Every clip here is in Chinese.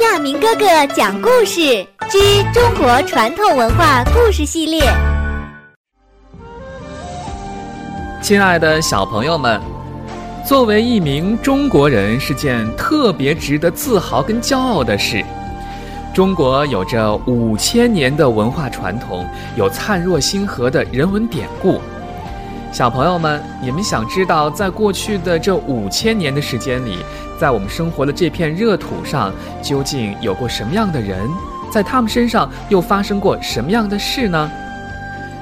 亚明哥哥讲故事之中国传统文化故事系列。亲爱的小朋友们，作为一名中国人是件特别值得自豪跟骄傲的事。中国有着五千年的文化传统，有灿若星河的人文典故。小朋友们，你们想知道，在过去的这五千年的时间里，在我们生活的这片热土上，究竟有过什么样的人？在他们身上又发生过什么样的事呢？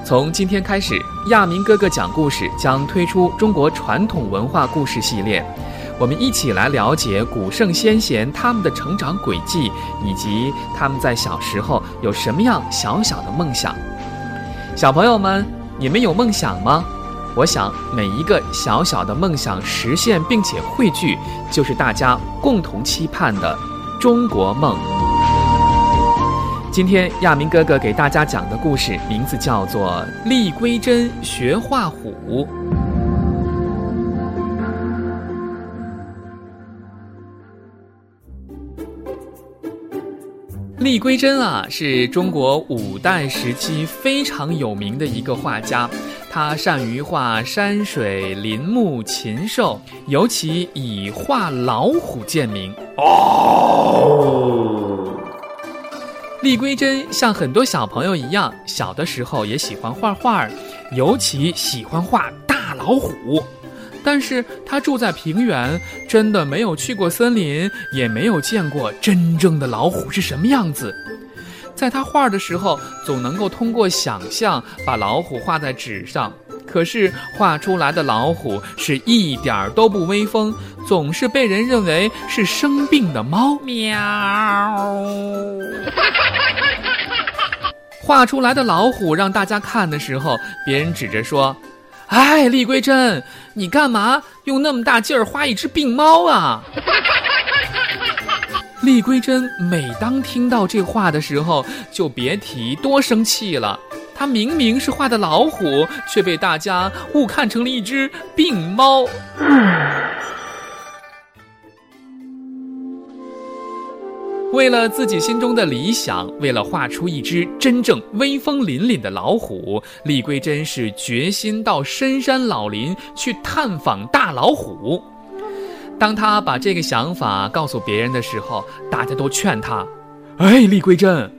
从今天开始，亚明哥哥讲故事将推出中国传统文化故事系列，我们一起来了解古圣先贤他们的成长轨迹，以及他们在小时候有什么样小小的梦想。小朋友们，你们有梦想吗？我想，每一个小小的梦想实现并且汇聚，就是大家共同期盼的中国梦。今天亚明哥哥给大家讲的故事名字叫做《厉归真学画虎》。厉归真啊，是中国五代时期非常有名的一个画家。他善于画山水、林木、禽兽，尤其以画老虎见名。哦，厉归真像很多小朋友一样，小的时候也喜欢画画，尤其喜欢画大老虎。但是他住在平原，真的没有去过森林，也没有见过真正的老虎是什么样子。在他画的时候，总能够通过想象把老虎画在纸上，可是画出来的老虎是一点儿都不威风，总是被人认为是生病的猫。喵！画出来的老虎让大家看的时候，别人指着说：“哎，厉归真，你干嘛用那么大劲儿画一只病猫啊？”厉归真每当听到这话的时候，就别提多生气了。他明明是画的老虎，却被大家误看成了一只病猫。为了自己心中的理想，为了画出一只真正威风凛凛的老虎，李桂珍是决心到深山老林去探访大老虎。当他把这个想法告诉别人的时候，大家都劝他：“哎，李归真，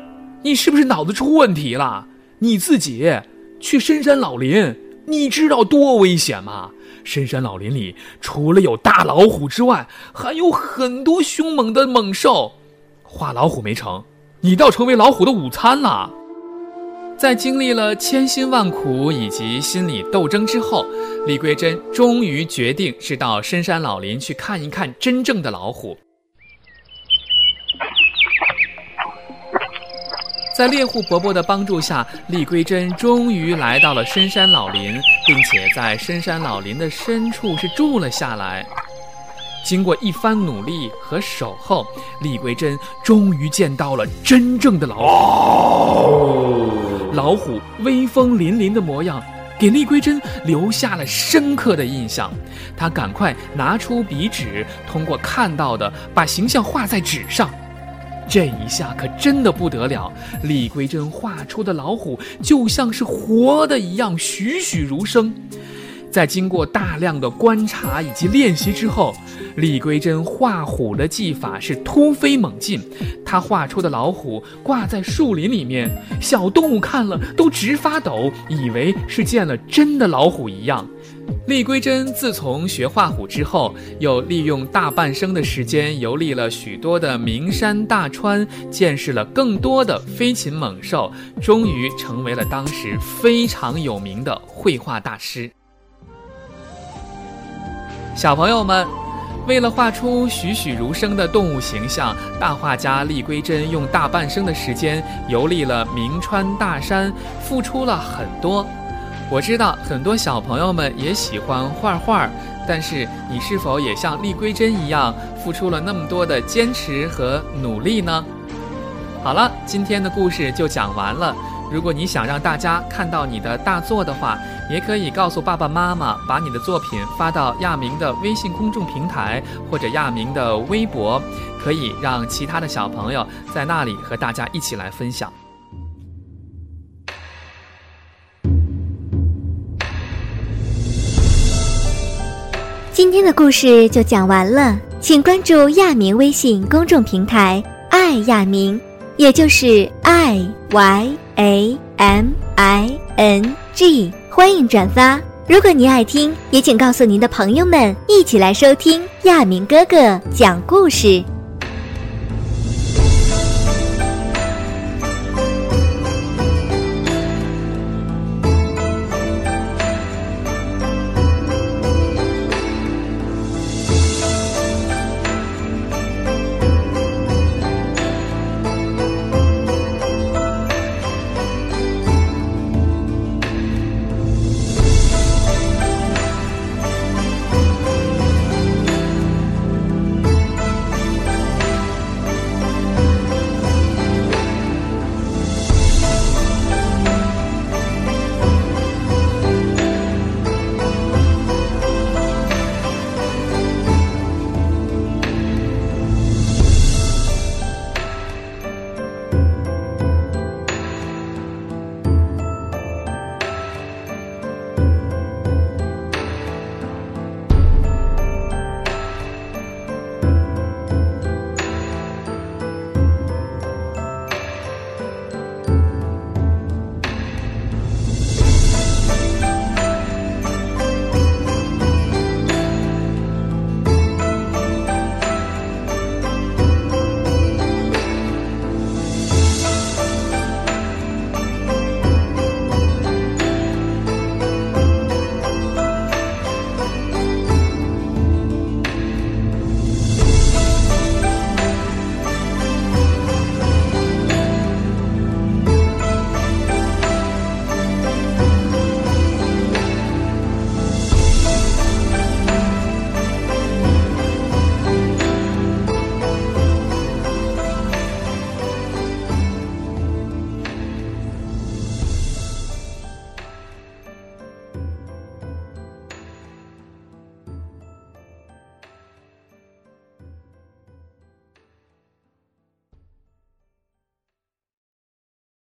你是不是脑子出问题了？你自己去深山老林，你知道多危险吗？深山老林里除了有大老虎之外，还有很多凶猛的猛兽。画老虎没成，你倒成为老虎的午餐了。”在经历了千辛万苦以及心理斗争之后，李桂珍终于决定是到深山老林去看一看真正的老虎。在猎户伯伯的帮助下，李桂珍终于来到了深山老林，并且在深山老林的深处是住了下来。经过一番努力和守候，李桂珍终于见到了真正的老虎。老虎威风凛凛的模样，给厉归真留下了深刻的印象。他赶快拿出笔纸，通过看到的把形象画在纸上。这一下可真的不得了，厉归真画出的老虎就像是活的一样，栩栩如生。在经过大量的观察以及练习之后，厉归真画虎的技法是突飞猛进。他画出的老虎挂在树林里面，小动物看了都直发抖，以为是见了真的老虎一样。厉归真自从学画虎之后，又利用大半生的时间游历了许多的名山大川，见识了更多的飞禽猛兽，终于成为了当时非常有名的绘画大师。小朋友们，为了画出栩栩如生的动物形象，大画家厉归真用大半生的时间游历了名川大山，付出了很多。我知道很多小朋友们也喜欢画画，但是你是否也像厉归真一样，付出了那么多的坚持和努力呢？好了，今天的故事就讲完了。如果你想让大家看到你的大作的话，也可以告诉爸爸妈妈，把你的作品发到亚明的微信公众平台或者亚明的微博，可以让其他的小朋友在那里和大家一起来分享。今天的故事就讲完了，请关注亚明微信公众平台“爱亚明”，也就是 i y a m i n g，欢迎转发。如果您爱听，也请告诉您的朋友们，一起来收听亚明哥哥讲故事。